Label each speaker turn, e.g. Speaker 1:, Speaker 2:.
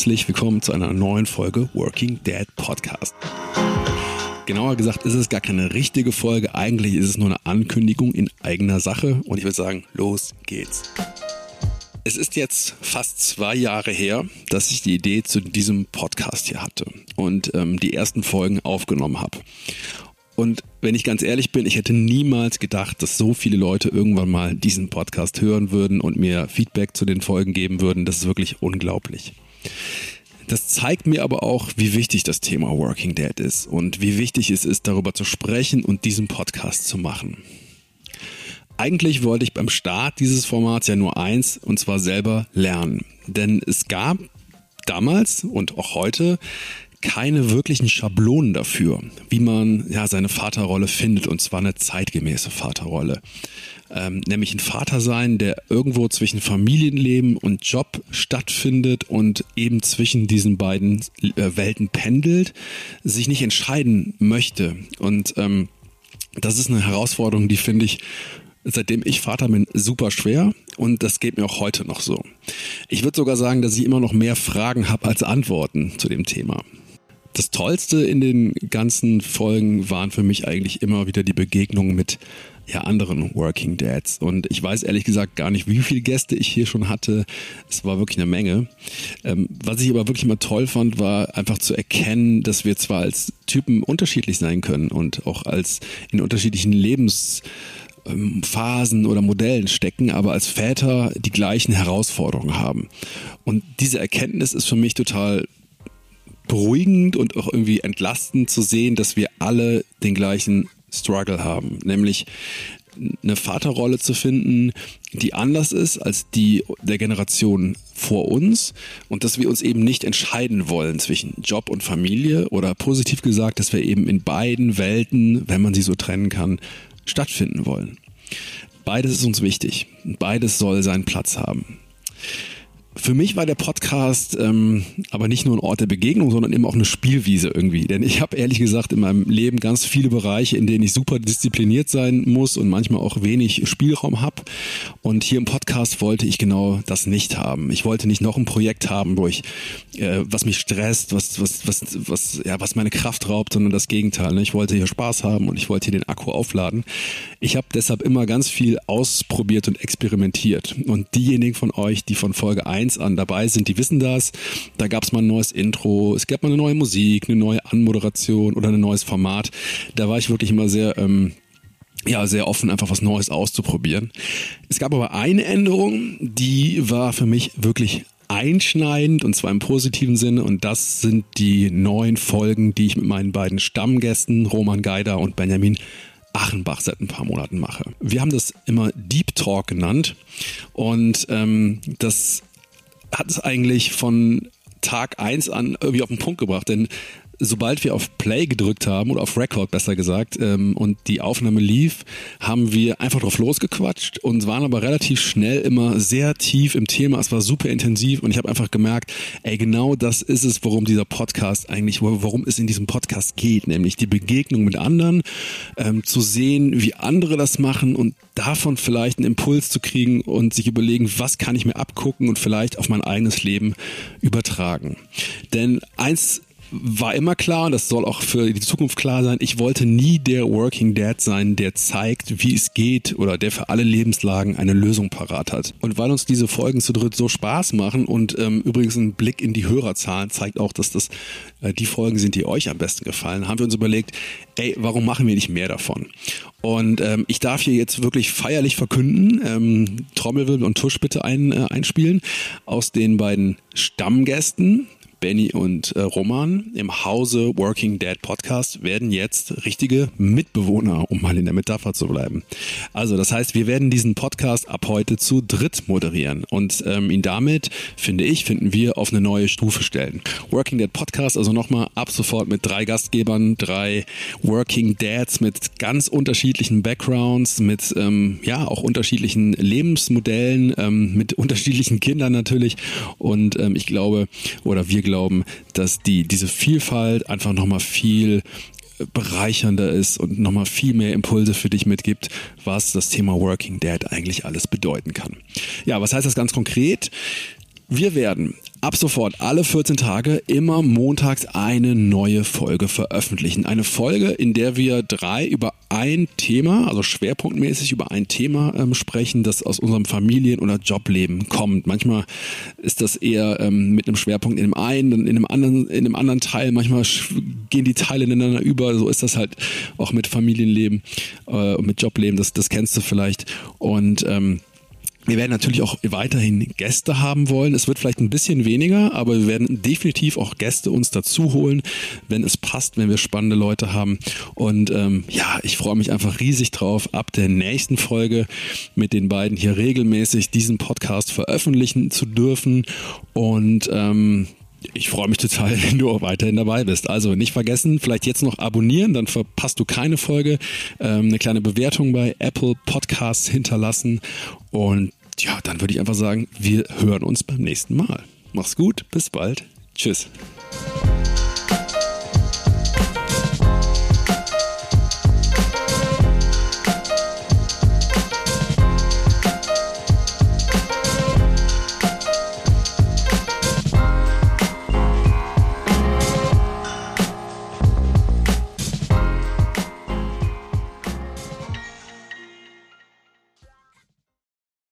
Speaker 1: herzlich willkommen zu einer neuen Folge Working Dad Podcast. Genauer gesagt ist es gar keine richtige Folge, eigentlich ist es nur eine Ankündigung in eigener Sache und ich würde sagen, los geht's. Es ist jetzt fast zwei Jahre her, dass ich die Idee zu diesem Podcast hier hatte und ähm, die ersten Folgen aufgenommen habe. Und wenn ich ganz ehrlich bin, ich hätte niemals gedacht, dass so viele Leute irgendwann mal diesen Podcast hören würden und mir Feedback zu den Folgen geben würden. Das ist wirklich unglaublich. Das zeigt mir aber auch, wie wichtig das Thema Working Dad ist und wie wichtig es ist, darüber zu sprechen und diesen Podcast zu machen. Eigentlich wollte ich beim Start dieses Formats ja nur eins, und zwar selber lernen. Denn es gab damals und auch heute keine wirklichen Schablonen dafür, wie man ja seine Vaterrolle findet und zwar eine zeitgemäße Vaterrolle. Ähm, nämlich ein Vater sein, der irgendwo zwischen Familienleben und Job stattfindet und eben zwischen diesen beiden äh, Welten pendelt, sich nicht entscheiden möchte. Und ähm, das ist eine Herausforderung, die finde ich seitdem ich Vater bin, super schwer und das geht mir auch heute noch so. Ich würde sogar sagen, dass ich immer noch mehr Fragen habe als Antworten zu dem Thema das Tollste in den ganzen Folgen waren für mich eigentlich immer wieder die Begegnungen mit ja, anderen Working Dads. Und ich weiß ehrlich gesagt gar nicht, wie viele Gäste ich hier schon hatte. Es war wirklich eine Menge. Ähm, was ich aber wirklich immer toll fand, war einfach zu erkennen, dass wir zwar als Typen unterschiedlich sein können und auch als in unterschiedlichen Lebens Phasen oder Modellen stecken, aber als Väter die gleichen Herausforderungen haben. Und diese Erkenntnis ist für mich total beruhigend und auch irgendwie entlastend zu sehen, dass wir alle den gleichen Struggle haben, nämlich eine Vaterrolle zu finden, die anders ist als die der Generation vor uns und dass wir uns eben nicht entscheiden wollen zwischen Job und Familie oder positiv gesagt, dass wir eben in beiden Welten, wenn man sie so trennen kann, stattfinden wollen. Beides ist uns wichtig. Beides soll seinen Platz haben. Für mich war der Podcast ähm, aber nicht nur ein Ort der Begegnung, sondern eben auch eine Spielwiese irgendwie. Denn ich habe ehrlich gesagt in meinem Leben ganz viele Bereiche, in denen ich super diszipliniert sein muss und manchmal auch wenig Spielraum habe. Und hier im Podcast wollte ich genau das nicht haben. Ich wollte nicht noch ein Projekt haben, wo ich, äh, was mich stresst, was, was, was, was, ja, was meine Kraft raubt, sondern das Gegenteil. Ne? Ich wollte hier Spaß haben und ich wollte hier den Akku aufladen. Ich habe deshalb immer ganz viel ausprobiert und experimentiert. Und diejenigen von euch, die von Folge 1 1 an dabei sind, die wissen das. Da gab es mal ein neues Intro, es gab mal eine neue Musik, eine neue Anmoderation oder ein neues Format. Da war ich wirklich immer sehr... Ähm, ja, sehr offen, einfach was Neues auszuprobieren. Es gab aber eine Änderung, die war für mich wirklich einschneidend und zwar im positiven Sinne und das sind die neuen Folgen, die ich mit meinen beiden Stammgästen Roman Geider und Benjamin Achenbach seit ein paar Monaten mache. Wir haben das immer Deep Talk genannt und ähm, das hat es eigentlich von Tag eins an irgendwie auf den Punkt gebracht, denn sobald wir auf Play gedrückt haben oder auf Record besser gesagt ähm, und die Aufnahme lief, haben wir einfach drauf losgequatscht und waren aber relativ schnell immer sehr tief im Thema. Es war super intensiv und ich habe einfach gemerkt, ey, genau das ist es, worum dieser Podcast eigentlich, worum es in diesem Podcast geht, nämlich die Begegnung mit anderen, ähm, zu sehen, wie andere das machen und davon vielleicht einen Impuls zu kriegen und sich überlegen, was kann ich mir abgucken und vielleicht auf mein eigenes Leben übertragen. Denn eins war immer klar, und das soll auch für die Zukunft klar sein, ich wollte nie der Working Dad sein, der zeigt, wie es geht oder der für alle Lebenslagen eine Lösung parat hat. Und weil uns diese Folgen zu dritt so Spaß machen und ähm, übrigens ein Blick in die Hörerzahlen zeigt auch, dass das äh, die Folgen sind, die euch am besten gefallen, haben wir uns überlegt, ey, warum machen wir nicht mehr davon? Und ähm, ich darf hier jetzt wirklich feierlich verkünden, ähm, Trommelwirbel und Tusch bitte ein, äh, einspielen, aus den beiden Stammgästen Benny und äh, Roman im Hause Working Dad Podcast werden jetzt richtige Mitbewohner, um mal in der Metapher zu bleiben. Also das heißt, wir werden diesen Podcast ab heute zu dritt moderieren und ähm, ihn damit, finde ich, finden wir auf eine neue Stufe stellen. Working Dad Podcast, also nochmal ab sofort mit drei Gastgebern, drei Working Dads mit ganz unterschiedlichen Backgrounds, mit ähm, ja auch unterschiedlichen Lebensmodellen, ähm, mit unterschiedlichen Kindern natürlich und ähm, ich glaube oder wir glauben, dass die, diese Vielfalt einfach nochmal viel bereichernder ist und nochmal viel mehr Impulse für dich mitgibt, was das Thema Working Dad eigentlich alles bedeuten kann. Ja, was heißt das ganz konkret? Wir werden ab sofort alle 14 Tage immer montags eine neue Folge veröffentlichen. Eine Folge, in der wir drei über ein Thema, also schwerpunktmäßig über ein Thema ähm, sprechen, das aus unserem Familien- oder Jobleben kommt. Manchmal ist das eher ähm, mit einem Schwerpunkt in dem einen, in einem anderen, in einem anderen Teil. Manchmal gehen die Teile ineinander über. So ist das halt auch mit Familienleben äh, und mit Jobleben. Das, das kennst du vielleicht. Und ähm, wir werden natürlich auch weiterhin Gäste haben wollen. Es wird vielleicht ein bisschen weniger, aber wir werden definitiv auch Gäste uns dazu holen, wenn es passt, wenn wir spannende Leute haben. Und ähm, ja, ich freue mich einfach riesig drauf, ab der nächsten Folge mit den beiden hier regelmäßig diesen Podcast veröffentlichen zu dürfen. Und ähm, ich freue mich total, wenn du auch weiterhin dabei bist. Also nicht vergessen, vielleicht jetzt noch abonnieren, dann verpasst du keine Folge. Ähm, eine kleine Bewertung bei Apple Podcasts hinterlassen. Und ja, dann würde ich einfach sagen, wir hören uns beim nächsten Mal. Mach's gut, bis bald. Tschüss.